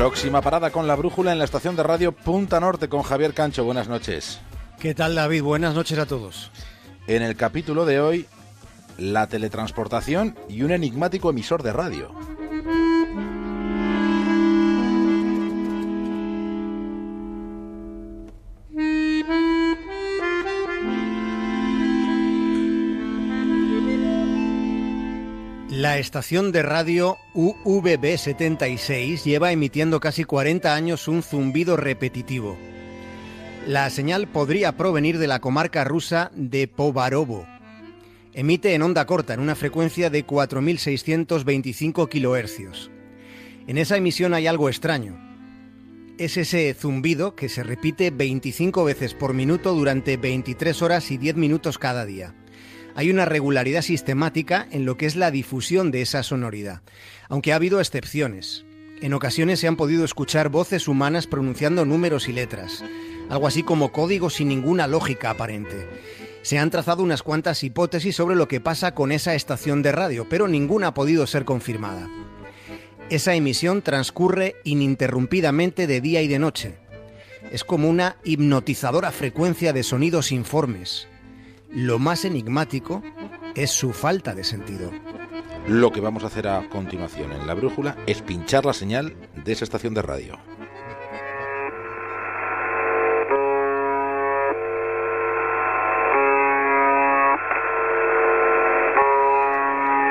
Próxima parada con la brújula en la estación de radio Punta Norte con Javier Cancho. Buenas noches. ¿Qué tal David? Buenas noches a todos. En el capítulo de hoy, la teletransportación y un enigmático emisor de radio. La estación de radio UVB76 lleva emitiendo casi 40 años un zumbido repetitivo. La señal podría provenir de la comarca rusa de Povarovo. Emite en onda corta en una frecuencia de 4.625 kHz. En esa emisión hay algo extraño. Es ese zumbido que se repite 25 veces por minuto durante 23 horas y 10 minutos cada día hay una regularidad sistemática en lo que es la difusión de esa sonoridad, aunque ha habido excepciones. En ocasiones se han podido escuchar voces humanas pronunciando números y letras, algo así como códigos sin ninguna lógica aparente. Se han trazado unas cuantas hipótesis sobre lo que pasa con esa estación de radio, pero ninguna ha podido ser confirmada. Esa emisión transcurre ininterrumpidamente de día y de noche. Es como una hipnotizadora frecuencia de sonidos informes, lo más enigmático es su falta de sentido. Lo que vamos a hacer a continuación en la brújula es pinchar la señal de esa estación de radio.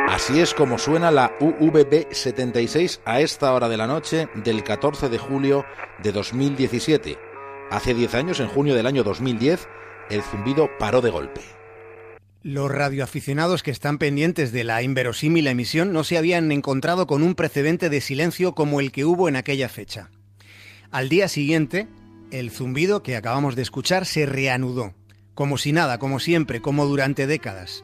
Así es como suena la UVB 76 a esta hora de la noche del 14 de julio de 2017. Hace 10 años, en junio del año 2010, el zumbido paró de golpe. Los radioaficionados que están pendientes de la inverosímil emisión no se habían encontrado con un precedente de silencio como el que hubo en aquella fecha. Al día siguiente, el zumbido que acabamos de escuchar se reanudó, como si nada, como siempre, como durante décadas.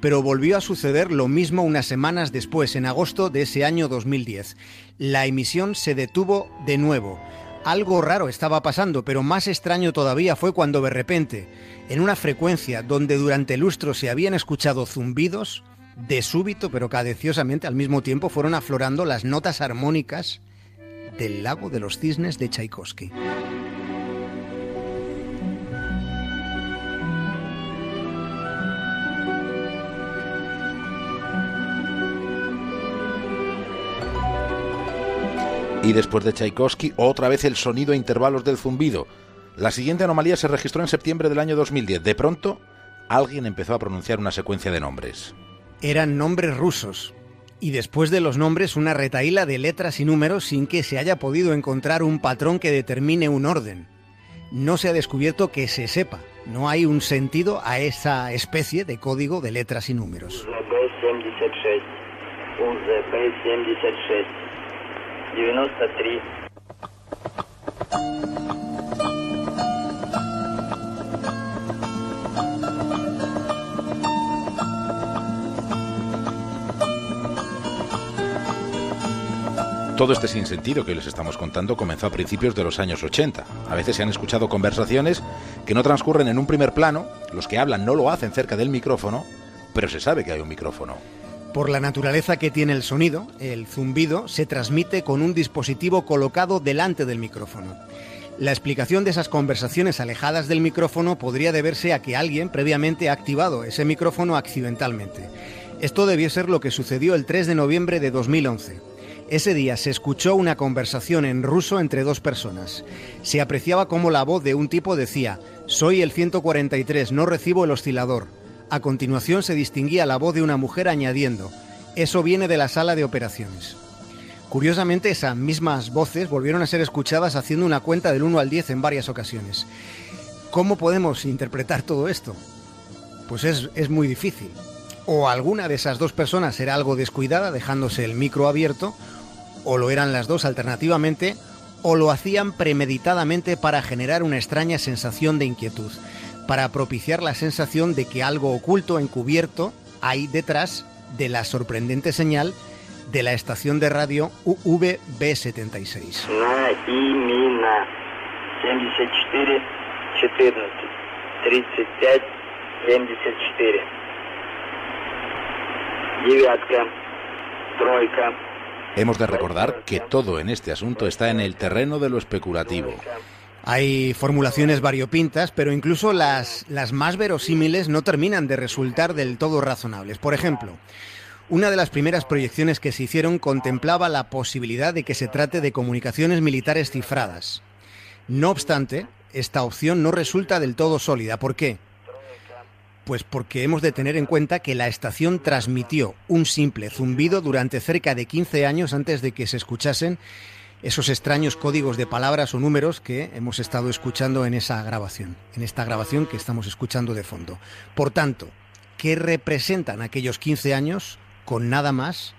Pero volvió a suceder lo mismo unas semanas después, en agosto de ese año 2010. La emisión se detuvo de nuevo, algo raro estaba pasando, pero más extraño todavía fue cuando de repente, en una frecuencia donde durante lustros se habían escuchado zumbidos, de súbito pero cadeciosamente al mismo tiempo fueron aflorando las notas armónicas del lago de los cisnes de Tchaikovsky. Y después de Tchaikovsky, otra vez el sonido a intervalos del zumbido. La siguiente anomalía se registró en septiembre del año 2010. De pronto, alguien empezó a pronunciar una secuencia de nombres. Eran nombres rusos. Y después de los nombres, una retaíla de letras y números sin que se haya podido encontrar un patrón que determine un orden. No se ha descubierto que se sepa. No hay un sentido a esa especie de código de letras y números. Todo este sinsentido que les estamos contando comenzó a principios de los años 80. A veces se han escuchado conversaciones que no transcurren en un primer plano, los que hablan no lo hacen cerca del micrófono, pero se sabe que hay un micrófono. Por la naturaleza que tiene el sonido, el zumbido se transmite con un dispositivo colocado delante del micrófono. La explicación de esas conversaciones alejadas del micrófono podría deberse a que alguien previamente ha activado ese micrófono accidentalmente. Esto debió ser lo que sucedió el 3 de noviembre de 2011. Ese día se escuchó una conversación en ruso entre dos personas. Se apreciaba cómo la voz de un tipo decía, Soy el 143, no recibo el oscilador. A continuación se distinguía la voz de una mujer añadiendo, eso viene de la sala de operaciones. Curiosamente, esas mismas voces volvieron a ser escuchadas haciendo una cuenta del 1 al 10 en varias ocasiones. ¿Cómo podemos interpretar todo esto? Pues es, es muy difícil. O alguna de esas dos personas era algo descuidada, dejándose el micro abierto, o lo eran las dos alternativamente, o lo hacían premeditadamente para generar una extraña sensación de inquietud para propiciar la sensación de que algo oculto, encubierto, hay detrás de la sorprendente señal de la estación de radio UVB76. Hemos de recordar que todo en este asunto está en el terreno de lo especulativo. Hay formulaciones variopintas, pero incluso las, las más verosímiles no terminan de resultar del todo razonables. Por ejemplo, una de las primeras proyecciones que se hicieron contemplaba la posibilidad de que se trate de comunicaciones militares cifradas. No obstante, esta opción no resulta del todo sólida. ¿Por qué? Pues porque hemos de tener en cuenta que la estación transmitió un simple zumbido durante cerca de 15 años antes de que se escuchasen esos extraños códigos de palabras o números que hemos estado escuchando en esa grabación, en esta grabación que estamos escuchando de fondo. Por tanto, ¿qué representan aquellos 15 años con nada más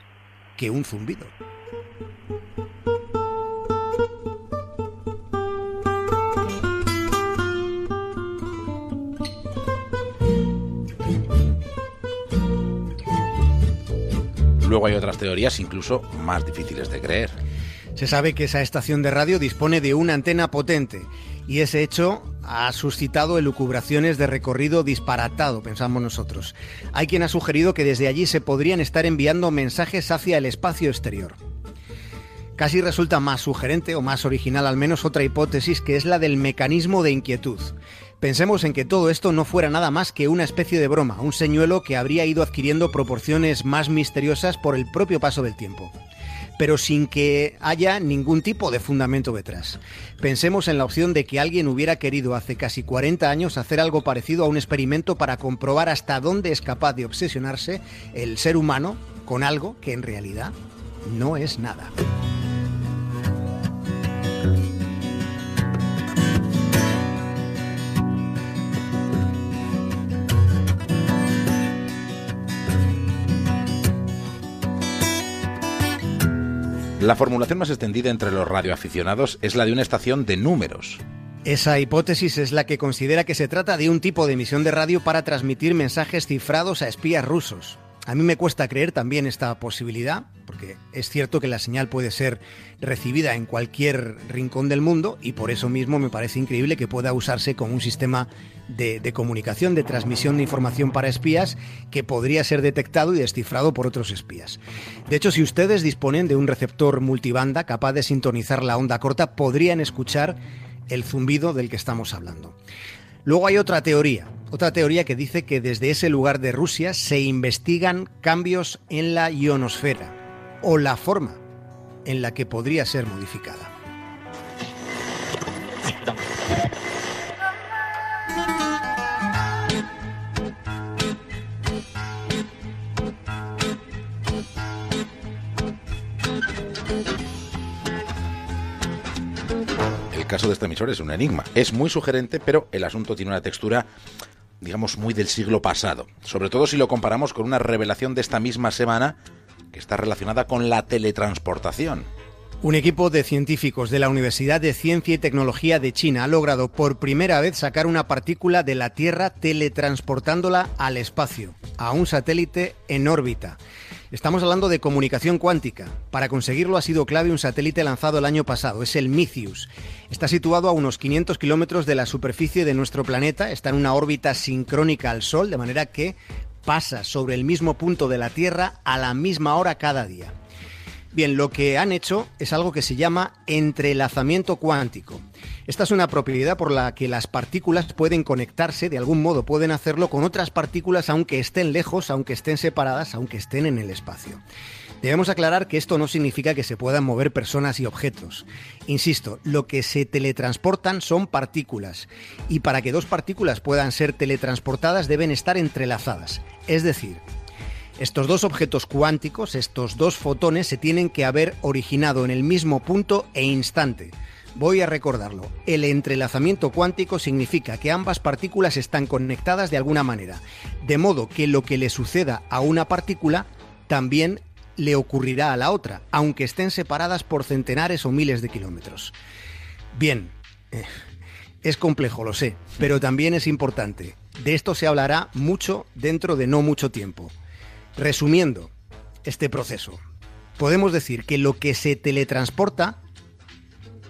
que un zumbido? Luego hay otras teorías incluso más difíciles de creer. Se sabe que esa estación de radio dispone de una antena potente y ese hecho ha suscitado elucubraciones de recorrido disparatado, pensamos nosotros. Hay quien ha sugerido que desde allí se podrían estar enviando mensajes hacia el espacio exterior. Casi resulta más sugerente o más original al menos otra hipótesis que es la del mecanismo de inquietud. Pensemos en que todo esto no fuera nada más que una especie de broma, un señuelo que habría ido adquiriendo proporciones más misteriosas por el propio paso del tiempo pero sin que haya ningún tipo de fundamento detrás. Pensemos en la opción de que alguien hubiera querido hace casi 40 años hacer algo parecido a un experimento para comprobar hasta dónde es capaz de obsesionarse el ser humano con algo que en realidad no es nada. La formulación más extendida entre los radioaficionados es la de una estación de números. Esa hipótesis es la que considera que se trata de un tipo de emisión de radio para transmitir mensajes cifrados a espías rusos. A mí me cuesta creer también esta posibilidad, porque es cierto que la señal puede ser recibida en cualquier rincón del mundo y por eso mismo me parece increíble que pueda usarse como un sistema de, comunicación, de transmisión de información para espías que podría ser detectado y descifrado por otros espías. De hecho, si ustedes disponen de un receptor multibanda capaz de sintonizar la onda corta, podrían escuchar el zumbido del que estamos hablando. Luego hay otra teoría, otra teoría que dice que desde ese lugar de Rusia se investigan cambios en la ionosfera o la forma en la que podría ser modificada. el caso de este emisor es un enigma. Es muy sugerente, pero el asunto tiene una textura digamos, muy del siglo pasado. Sobre todo si lo comparamos con una revelación de esta misma semana que está relacionada con la teletransportación. Un equipo de científicos de la Universidad de Ciencia y Tecnología de China ha logrado por primera vez sacar una partícula de la Tierra teletransportándola al espacio, a un satélite en órbita. Estamos hablando de comunicación cuántica. Para conseguirlo ha sido clave un satélite lanzado el año pasado, es el Micius. Está situado a unos 500 kilómetros de la superficie de nuestro planeta, está en una órbita sincrónica al Sol, de manera que pasa sobre el mismo punto de la Tierra a la misma hora cada día. Bien, lo que han hecho es algo que se llama entrelazamiento cuántico. Esta es una propiedad por la que las partículas pueden conectarse, de algún modo pueden hacerlo con otras partículas aunque estén lejos, aunque estén separadas, aunque estén en el espacio. Debemos aclarar que esto no significa que se puedan mover personas y objetos. Insisto, lo que se teletransportan son partículas, y para que dos partículas puedan ser teletransportadas deben estar entrelazadas. Es decir, estos dos objetos cuánticos, estos dos fotones, se tienen que haber originado en el mismo punto e instante. Voy a recordarlo. El entrelazamiento cuántico significa que ambas partículas están conectadas de alguna manera, de modo que lo que le suceda a una partícula también le ocurrirá a la otra, aunque estén separadas por centenares o miles de kilómetros. Bien, eh, es complejo, lo sé, pero también es importante. De esto se hablará mucho dentro de no mucho tiempo. Resumiendo este proceso, podemos decir que lo que se teletransporta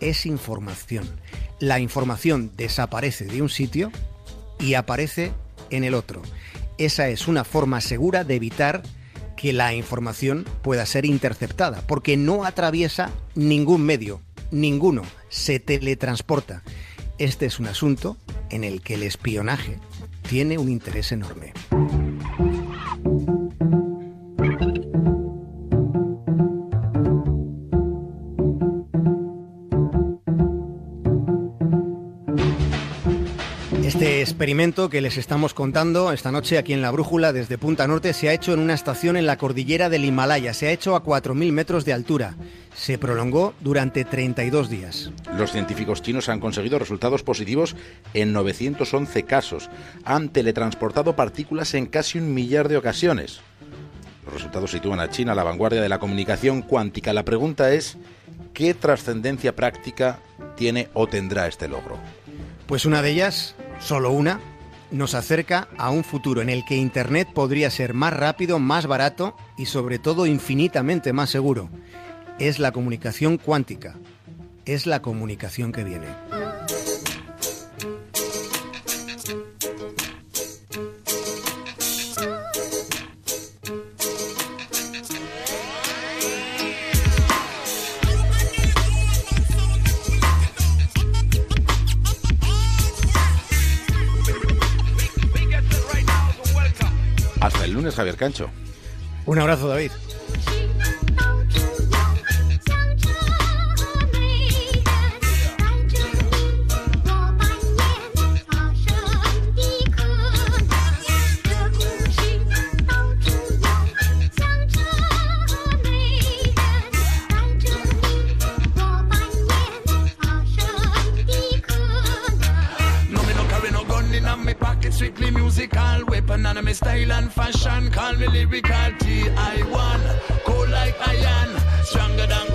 es información. La información desaparece de un sitio y aparece en el otro. Esa es una forma segura de evitar que la información pueda ser interceptada, porque no atraviesa ningún medio, ninguno, se teletransporta. Este es un asunto en el que el espionaje tiene un interés enorme. Este experimento que les estamos contando esta noche aquí en La Brújula desde Punta Norte se ha hecho en una estación en la cordillera del Himalaya. Se ha hecho a 4.000 metros de altura. Se prolongó durante 32 días. Los científicos chinos han conseguido resultados positivos en 911 casos. Han teletransportado partículas en casi un millar de ocasiones. Los resultados sitúan a China a la vanguardia de la comunicación cuántica. La pregunta es, ¿qué trascendencia práctica tiene o tendrá este logro? Pues una de ellas solo una, nos acerca a un futuro en el que Internet podría ser más rápido, más barato y sobre todo infinitamente más seguro. Es la comunicación cuántica. Es la comunicación que viene. Javier Cancho. Un abrazo, David. Anonymous style and fashion, call me lyrical T.I. one, cool like iron, stronger than